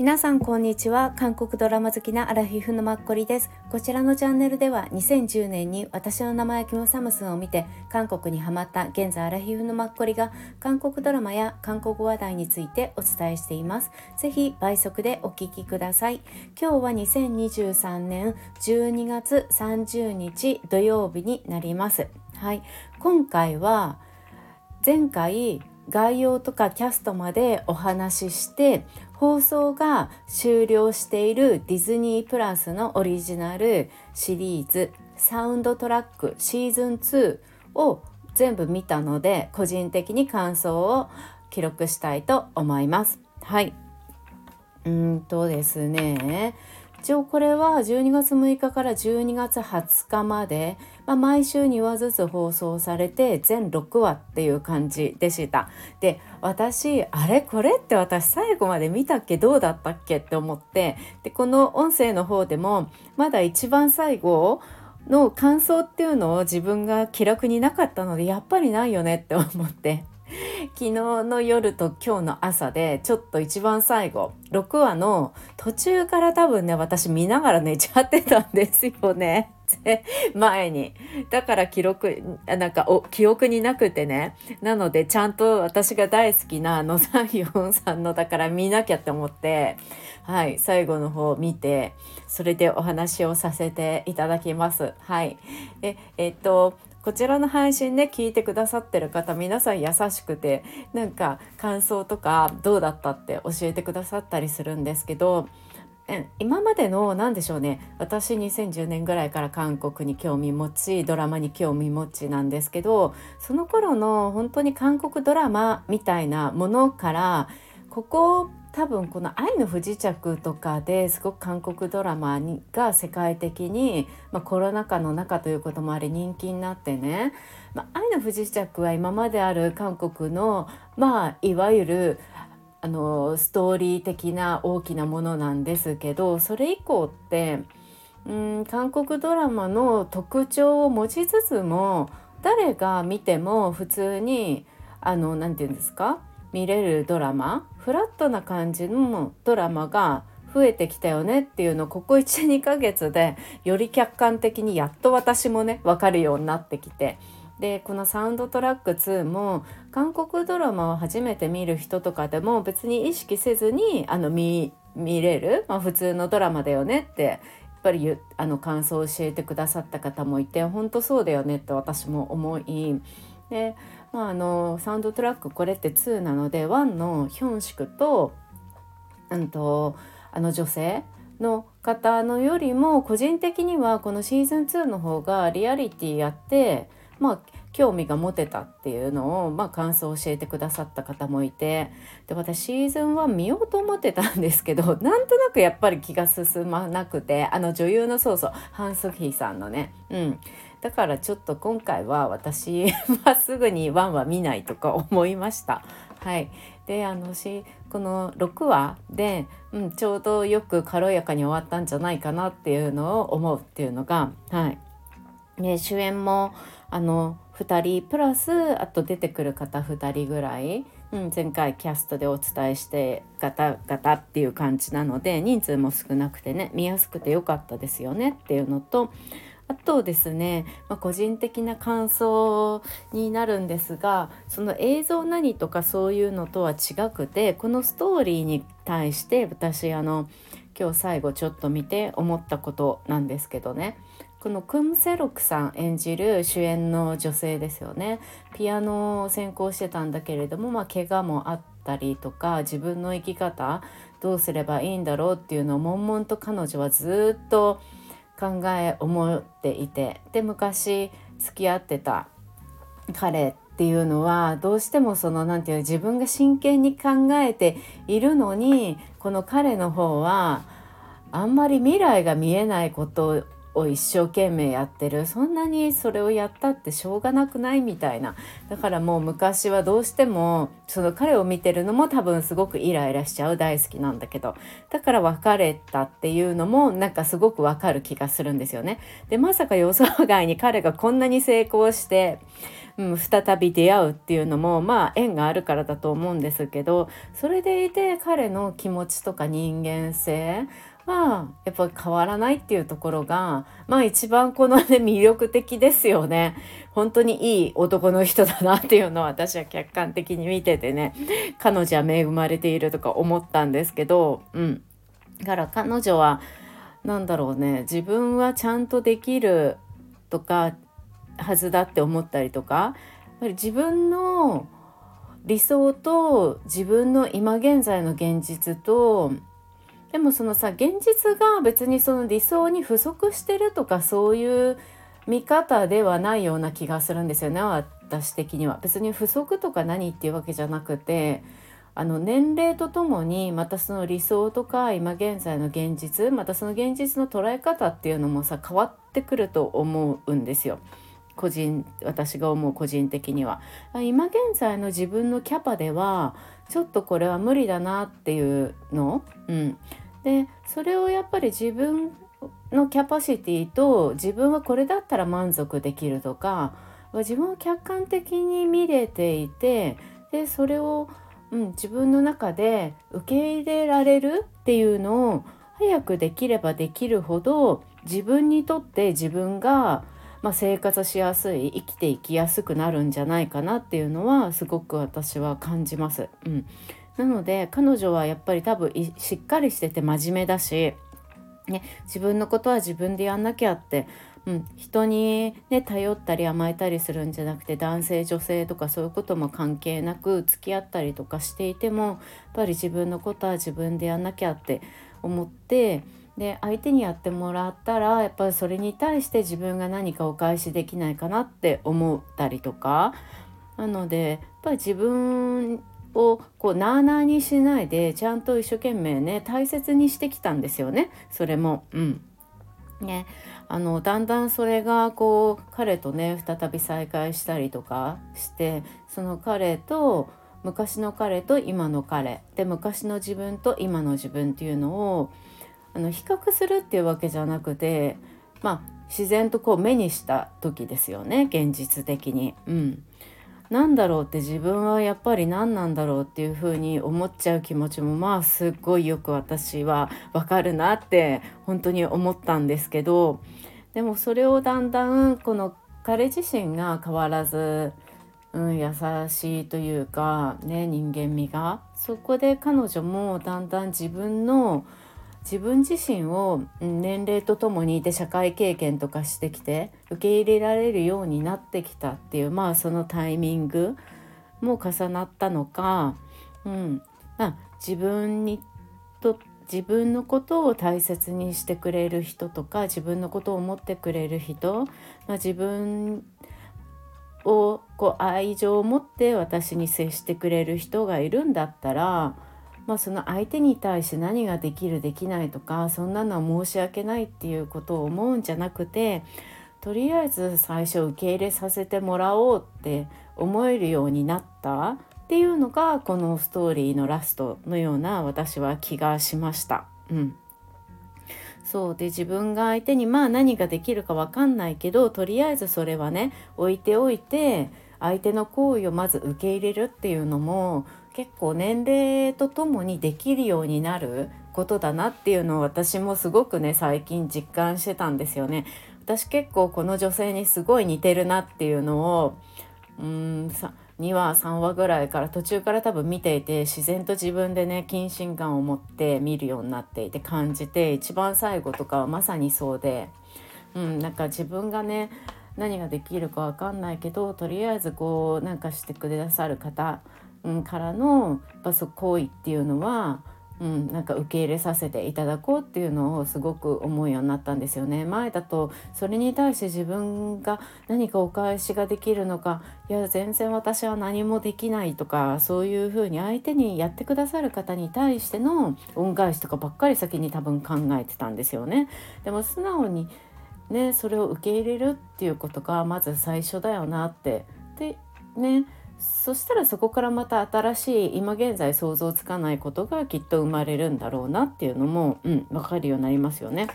皆さんこんにちは。韓国ドラマ好きなアラフィフのマッコリです。こちらのチャンネルでは2010年に私の名前キムサムスンを見て韓国にハマった現在アラフィフのマッコリが韓国ドラマや韓国話題についてお伝えしています。ぜひ倍速でお聞きください。今日は2023年12月30日土曜日になります。はい。今回は前回概要とかキャストまでお話しして放送が終了しているディズニープラスのオリジナルシリーズサウンドトラックシーズン2を全部見たので個人的に感想を記録したいと思います。はい。うんとですね一応これは12月6日から12月20日まで、まあ、毎週2話ずつ放送されて全6話っていう感じでした。で私あれこれって私最後まで見たっけどうだったっけって思ってでこの音声の方でもまだ一番最後の感想っていうのを自分が記録になかったのでやっぱりないよねって思って昨日の夜と今日の朝でちょっと一番最後6話の途中から多分ね私見ながら寝ちゃってたんですよね。前に。だから記録なんかお記憶になくてね。なのでちゃんと私が大好きな野さん4さんのだから見なきゃって思ってはい最後の方を見てそれでお話をさせていただきます。はい。ええっとこちらの配信ね聞いてくださってる方皆さん優しくてなんか感想とかどうだったって教えてくださったりするんですけど今までの何でしょうね私2010年ぐらいから韓国に興味持ちドラマに興味持ちなんですけどその頃の本当に韓国ドラマみたいなものからここ多分この「愛の不時着」とかですごく韓国ドラマにが世界的に、まあ、コロナ禍の中ということもあり人気になってね「まあ、愛の不時着」は今まである韓国のまあいわゆるあのストーリー的な大きなものなんですけどそれ以降ってうん韓国ドラマの特徴を持ちつつも誰が見ても普通にあの何て言うんですか？見れるドラマフラットな感じのドラマが増えてきたよねっていうのをここ12ヶ月でより客観的にやっと私もね分かるようになってきて。でこのサウンドトラック2も韓国ドラマを初めて見る人とかでも別に意識せずにあの見れる、まあ、普通のドラマだよねってやっぱりあの感想を教えてくださった方もいて本当そうだよねって私も思いでまあ、あのサウンドトラックこれって2なので1のヒョンシクと,、うんと、あの女性の方のよりも個人的にはこのシーズン2の方がリアリティやってまあ興味が持てたっていうのを、まあ、感想を教えてくださった方もいてで私シーズン1見ようと思ってたんですけど なんとなくやっぱり気が進まなくてあの女優のそうそうハン・スヒーさんのね、うん、だからちょっと今回は私 はすぐにワンは見ないとか思いました。はい、であのしこの6話で、うん、ちょうどよく軽やかに終わったんじゃないかなっていうのを思うっていうのが、はいね、主演もあの2人プラスあと出てくる方2人ぐらい、うん、前回キャストでお伝えしてガタガタっていう感じなので人数も少なくてね見やすくてよかったですよねっていうのとあとですね、まあ、個人的な感想になるんですがその映像何とかそういうのとは違くてこのストーリーに対して私あの今日最後ちょっと見て思ったことなんですけどね。このクム・セロクさん演じる主演の女性ですよね。ピアノを専攻してたんだけれども、まあ、怪我もあったりとか自分の生き方どうすればいいんだろうっていうのを悶々と彼女はずっと考え思っていてで昔付き合ってた彼っていうのはどうしてもその何て言う自分が真剣に考えているのにこの彼の方はあんまり未来が見えないことを一生懸命やってる。そんなにそれをやったってしょうがなくないみたいな。だからもう昔はどうしてもその彼を見てるのも多分すごくイライラしちゃう大好きなんだけど。だから別れたっていうのもなんかすごくわかる気がするんですよね。でまさか予想外に彼がこんなに成功してうん、再び出会うっていうのもまあ縁があるからだと思うんですけど。それでいて彼の気持ちとか人間性はやっぱり変わらないっていうところがまあ一番このね魅力的ですよね。本当にいい男の人だなっていうのを私は客観的に見ててね彼女は恵まれているとか思ったんですけどうん。だから彼女は何だろうね自分はちゃんとできるとかはずだって思ったりとかやっぱり自分の理想と自分の今現在の現実とでもそのさ現実が別にその理想に不足してるとかそういう見方ではないような気がするんですよね私的には。別に不足とか何っていうわけじゃなくてあの年齢とともにまたその理想とか今現在の現実またその現実の捉え方っていうのもさ変わってくると思うんですよ。個人私が思う個人的には。今現在の自分のキャパではちょっとこれは無理だなっていうの、うん、でそれをやっぱり自分のキャパシティと自分はこれだったら満足できるとか自分を客観的に見れていてでそれを、うん、自分の中で受け入れられるっていうのを早くできればできるほど自分にとって自分が、まあ、生活しやすい生きていきやすくなるんじゃないかなっていうのはすごく私は感じます。うん、なので彼女はやっぱり多分しっかりしてて真面目だし、ね、自分のことは自分でやんなきゃって、うん、人に、ね、頼ったり甘えたりするんじゃなくて男性女性とかそういうことも関係なく付き合ったりとかしていてもやっぱり自分のことは自分でやんなきゃって思ってで相手にやってもらったらやっぱりそれに対して自分が何かお返しできないかなって思ったりとか。なのでやっぱり自分をこうなあなあにしないでちゃんと一生懸命ね大切にしてきたんですよね。それも。うん。ね、あのだんだんそれがこう彼とね再び再会したりとかしてその彼と昔の彼と今の彼。で昔の自分と今の自分っていうのをあの比較するっていうわけじゃなくてまあ自然とこう目にした時ですよね現実的に。うん何だろうって自分はやっぱり何なんだろうっていうふうに思っちゃう気持ちもまあすっごいよく私はわかるなって本当に思ったんですけどでもそれをだんだんこの彼自身が変わらず、うん、優しいというかね人間味がそこで彼女もだんだん自分の自分自身を年齢とともにで社会経験とかしてきて受け入れられるようになってきたっていうまあそのタイミングも重なったのか、うん。まあ、自分にと自分のことを大切にしてくれる人とか自分のことを思ってくれる人、まあ、自分をこう愛情を持って私に接してくれる人がいるんだったらまあ、その相手に対して何ができるできないとかそんなのは申し訳ないっていうことを思うんじゃなくてとりあえず最初受け入れさせてもらおうって思えるようになったっていうのがこのストーリーのラストのような私は気がしました。うんそうで自分が相手にまあ何ができるか分かんないけどとりあえずそれはね置いておいて相手の行為をまず受け入れるっていうのも結構年齢とともにできるようになることだなっていうのを私もすごくね最近実感してたんですよね。私結構この女性にすごい似てるなっていうのをうん2話3話ぐらいから途中から多分見ていて自然と自分でね謹慎感を持って見るようになっていて感じて一番最後とかはまさにそうで、うん、なんか自分がね何ができるか分かんないけどとりあえずこうなんかしてくださる方うん、からのやっぱ行為っていうのは、うん、なんか受け入れさせていただこうっていうのをすごく思うようになったんですよね。前だとそれに対して自分が何かお返しができるのかいや全然私は何もできないとかそういうふうに相手にやってくださる方に対しての恩返しとかばっかり先に多分考えてたんですよね。でも素直にねそれを受け入れるっていうことがまず最初だよなって。でねそしたらそこからまた新しい今現在想像つかないことがきっと生まれるんだろうなっていうのも、うん、分かるようになりますよね。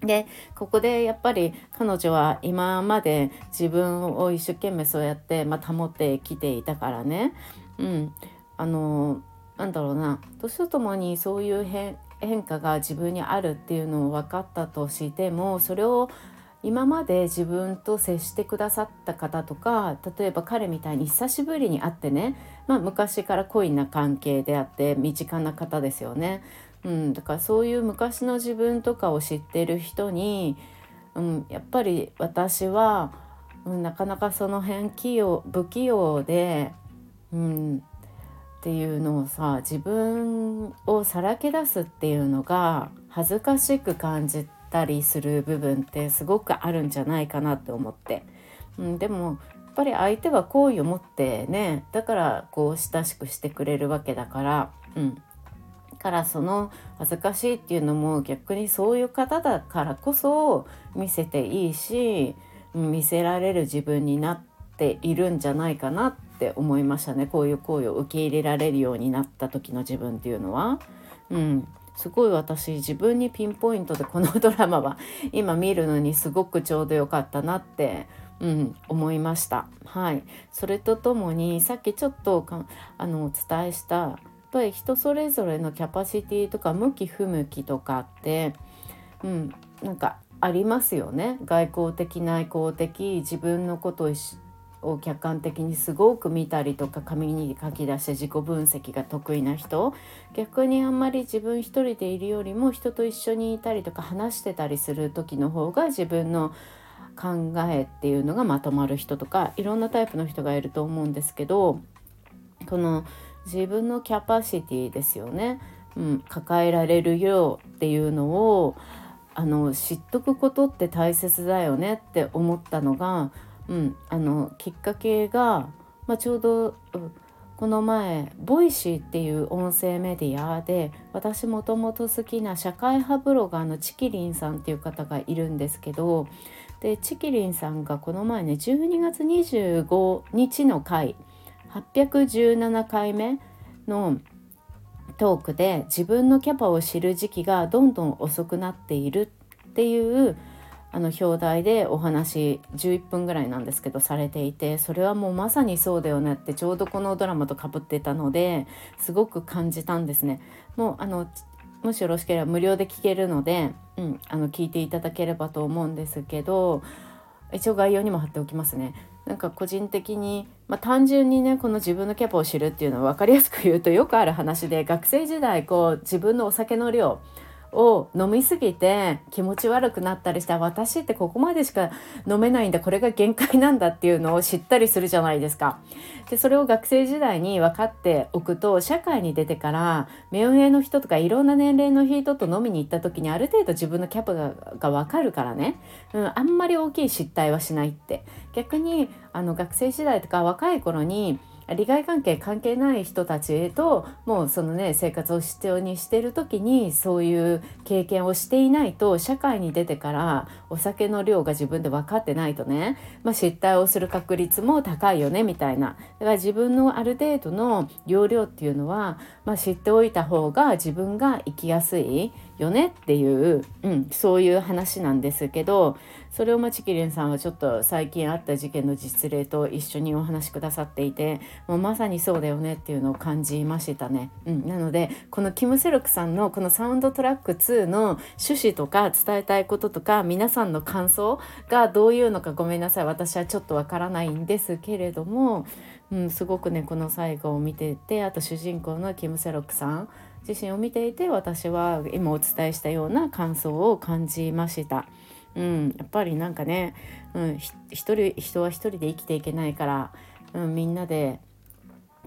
でここでやっぱり彼女は今まで自分を一生懸命そうやって、まあ、保ってきていたからね、うん、あのなんだろうな。年とともにそういう変変化が自分にあるっていうのを分かったとしてもそれを今まで自分と接してくださった方とか例えば彼みたいに久しぶりに会ってね、まあ、昔から恋な関係であって身近な方ですよね。うん、だからそういう昔の自分とかを知ってる人に、うん、やっぱり私は、うん、なかなかその辺器用不器用で、うん、っていうのをさ自分をさらけ出すっていうのが恥ずかしく感じてたりする部分ってすごくあるんじゃないかなって思って、うん、でもやっぱり相手は好意を持ってねだからこう親しくしてくれるわけだから、うん、からその恥ずかしいっていうのも逆にそういう方だからこそ見せていいし見せられる自分になっているんじゃないかなって思いましたね。こういう行為を受け入れられるようになった時の自分っていうのは。うん。すごい私自分にピンポイントでこのドラマは今見るのにすごくちょうどよかったなってうん、思いました。はい、それとともにさっきちょっとあのお伝えしたやっぱり人それぞれのキャパシティとか向き不向きとかって、うん、なんかありますよね外交的内向的自分のことをを客観的にすごく見たりとか紙に書き出して自己分析が得意な人逆にあんまり自分一人でいるよりも人と一緒にいたりとか話してたりする時の方が自分の考えっていうのがまとまる人とかいろんなタイプの人がいると思うんですけどこの自分のキャパシティですよね、うん、抱えられるよっていうのをあの知っとくことって大切だよねって思ったのがうん、あのきっかけが、まあ、ちょうど、うん、この前ボイシーっていう音声メディアで私もともと好きな社会派ブロガーのちきりんさんっていう方がいるんですけどでチキリンさんがこの前ね12月25日の回817回目のトークで自分のキャパを知る時期がどんどん遅くなっているっていうあの表題でお話11分ぐらいなんですけどされていてそれはもうまさにそうだよねってちょうどこのドラマとかぶってたのですごく感じたんですね。もうあのもしよろしければ無料で聞けるので、うん、あの聞いていただければと思うんですけど一応概要にも貼っておきますね。なんか個人的に、まあ、単純にねこの自分のキャパを知るっていうのは分かりやすく言うとよくある話で学生時代こう自分のお酒の量を飲みすぎて気持ち悪くなったりした私ってここまでしか飲めないんだこれが限界なんだっていうのを知ったりするじゃないですか。でそれを学生時代に分かっておくと社会に出てから目上の人とかいろんな年齢の人と飲みに行った時にある程度自分のキャパがが分かるからね、うん、あんまり大きい失態はしないって逆にあの学生時代とか若い頃に利害関係関係ない人たちへともうそのね生活を必要にしてる時にそういう経験をしていないと社会に出てからお酒の量が自分で分かってないとね、まあ、失態をする確率も高いよねみたいな。だから自分のある程度の容量っていうのは、まあ、知っておいた方が自分が生きやすいよねっていう、うん、そういう話なんですけどそれをまちきりんさんはちょっと最近あった事件の実例と一緒にお話しくださっていてもうまさにそうだよねっていうのを感じましたね。うん、なのでこのキム・セルクさんのこのサウンドトラック2の趣旨とか伝えたいこととか皆さんの感想がどういうのかごめんなさい私はちょっとわからないんですけれども、うん、すごくねこの最後を見ててあと主人公のキム・セロクさん自身を見ていて私は今お伝えしたような感想を感じました。うん、やっぱりなんかね、うん、一人人は一人で生きていけないから、うん、みんなで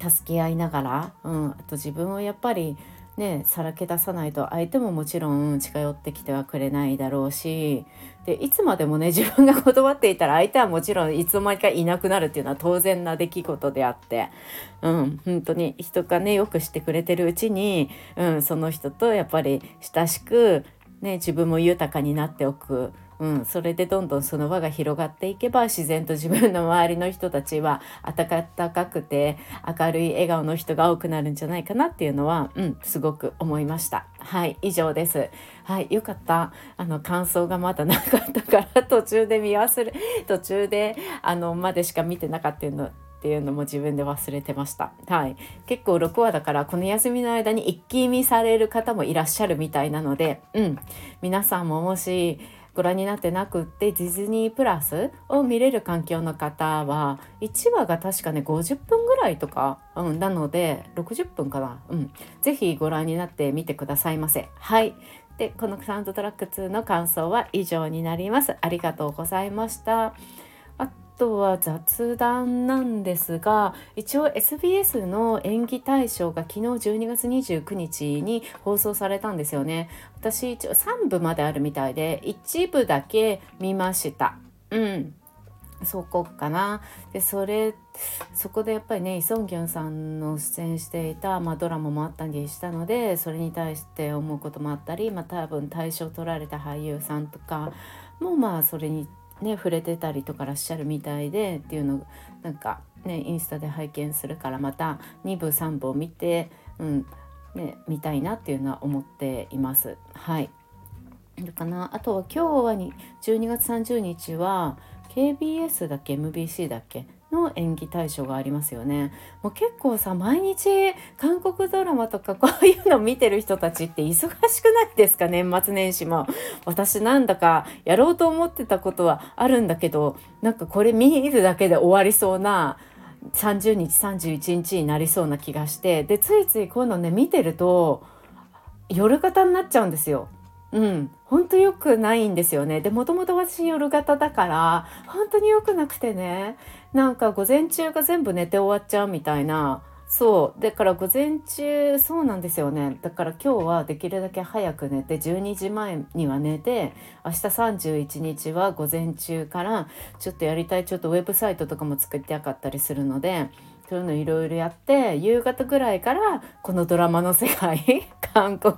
助け合いながら、うん、あと自分をやっぱりねさらけ出さないと相手ももちろん近寄ってきてはくれないだろうしでいつまでもね自分が断っていたら相手はもちろんいつの間にかいなくなるっていうのは当然な出来事であってうん本当に人がねよくしてくれてるうちに、うん、その人とやっぱり親しく、ね、自分も豊かになっておく。うん、それでどんどんその輪が広がっていけば自然と自分の周りの人たちは温かくて明るい笑顔の人が多くなるんじゃないかなっていうのは、うん、すごく思いました。はい以上です。はいよかったあの感想がまだなかったから 途中で見忘れ途中であのまでしか見てなかったのっていうのも自分で忘れてました。はい。結構6話だからこの休みの間に一気見される方もいらっしゃるみたいなので、うん。皆さんももしご覧になってなくってディズニープラスを見れる環境の方は1話が確かね50分ぐらいとか、うん、なので60分かな。うん。ぜひご覧になってみてくださいませ。はい。で、このサウンドトラック2の感想は以上になります。ありがとうございました。とは雑談なんですが一応 SBS の演技大賞が昨日12月29日に放送されたんですよね。私一応3部まであるみたいで1部だけ見ました。うん。そこかな。でそれそこでやっぱりねイ・ソンギョンさんの出演していた、まあ、ドラマもあったりしたのでそれに対して思うこともあったり、まあ、多分大賞取られた俳優さんとかもまあそれにね触れてたりとからっしゃるみたいでっていうのなんかねインスタで拝見するからまた2部3部を見て、うんね、見たいなっていうのは思っています。はい。かな？あとは今日はに12月30日は KBS だっけ？MBC だっけ？の演技対象がありますよね。もう結構さ毎日韓国ドラマとか こういうの見てる人たちって忙しくないですか？年末年始も。私なんだかやろうと思ってたことはあるんだけどなんかこれ見るだけで終わりそうな30日31日になりそうな気がしてでついついこういうのね見てると夜型になっちゃうんですよ。うん、本当良くないんですよね。で、もともと私夜型だから、本当に良くなくてね、なんか午前中が全部寝て終わっちゃうみたいな、そう。だから午前中、そうなんですよね。だから今日はできるだけ早く寝て、12時前には寝て、明日31日は午前中から、ちょっとやりたい、ちょっとウェブサイトとかも作りたかったりするので、そういうのいろいろやって夕方ぐらいからこのドラマの世界 韓国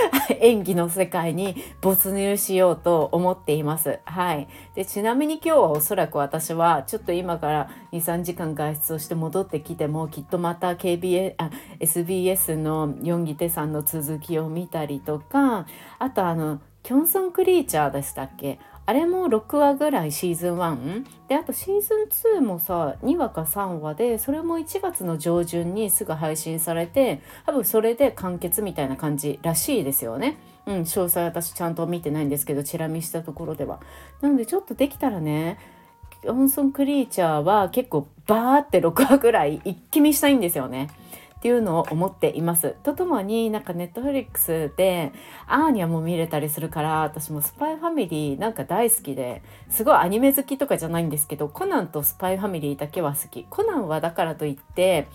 演技の世界に没入しようと思っています。はい、でちなみに今日はおそらく私はちょっと今から23時間外出をして戻ってきてもきっとまた KBS あ SBS のヨンギテさんの続きを見たりとかあとあのキョンソン・クリーチャーでしたっけ？あれも6話ぐらいシーズン1であとシーズン2もさ2話か3話でそれも1月の上旬にすぐ配信されて多分それで完結みたいな感じらしいですよね。うん、詳細私ちゃんと見てないんですけどチラ見したところでは。なのでちょっとできたらねオンソンクリーチャーは結構バーって6話ぐらい一気見したいんですよね。っていうのを思っています。とともになんかネットフリックスでアーニャも見れたりするから私もスパイファミリーなんか大好きですごいアニメ好きとかじゃないんですけどコナンとスパイファミリーだけは好き。コナンはだからといって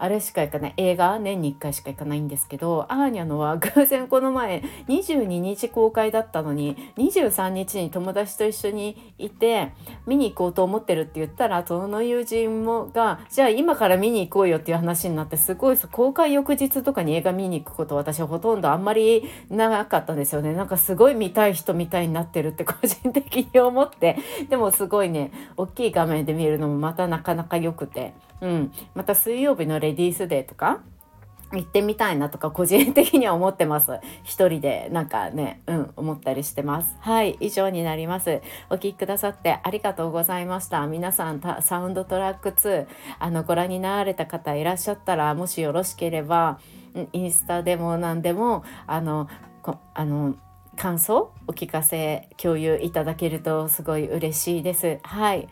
あれしか行かない。映画年に1回しか行かないんですけどアーニャのは偶然この前22日公開だったのに23日に友達と一緒にいて見に行こうと思ってるって言ったらその友人もがじゃあ今から見に行こうよっていう話になってすごい公開翌日とかに映画見に行くこと私はほとんどあんまりなかったんですよね。なんかすごい見たい人みたいになってるって個人的に思って。でもすごいね大きい画面で見るのもまたなかなか良くて。うん、また水曜日のレディースデーとか行ってみたいなとか個人的には思ってます。一人でなんかね、うん、思ったりしてます。はい、以上になります。お聴きくださってありがとうございました。皆さん、サウンドトラック2、あの、ご覧になられた方いらっしゃったら、もしよろしければ、インスタでも何でも、あの、あの、感想お聞かせ共有いただけるとすごい嬉しいです。はい。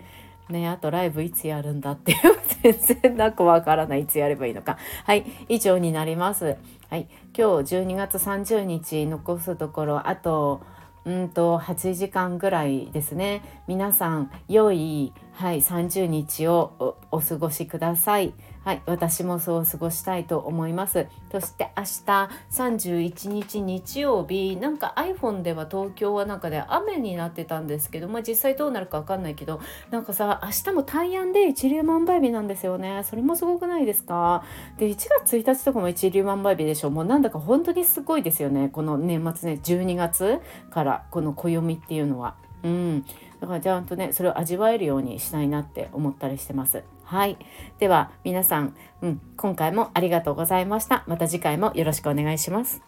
ね、あとライブいつやるんだっていう全然なくわからないいつやればいいのか。はい以上になります。はい今日12月30日残すところあとうんと8時間ぐらいですね。皆さん良い、はい、30日をお過ごしください。はい、私もそう過ごしたいと思います。そして明日31日日曜日、なんか iPhone では東京はなんかで雨になってたんですけど、まあ実際どうなるかわかんないけど、なんかさ、明日も大安で一粒万倍日なんですよね。それもすごくないですか？で、1月1日とかも一粒万倍日でしょ。もうなんだか本当にすごいですよね。この年末ね、12月からこの暦っていうのは。うん、だからちゃんとねそれを味わえるようにしたいなって思ったりしてます。はい、では皆さん、うん、今回もありがとうございました。また次回もよろしくお願いします。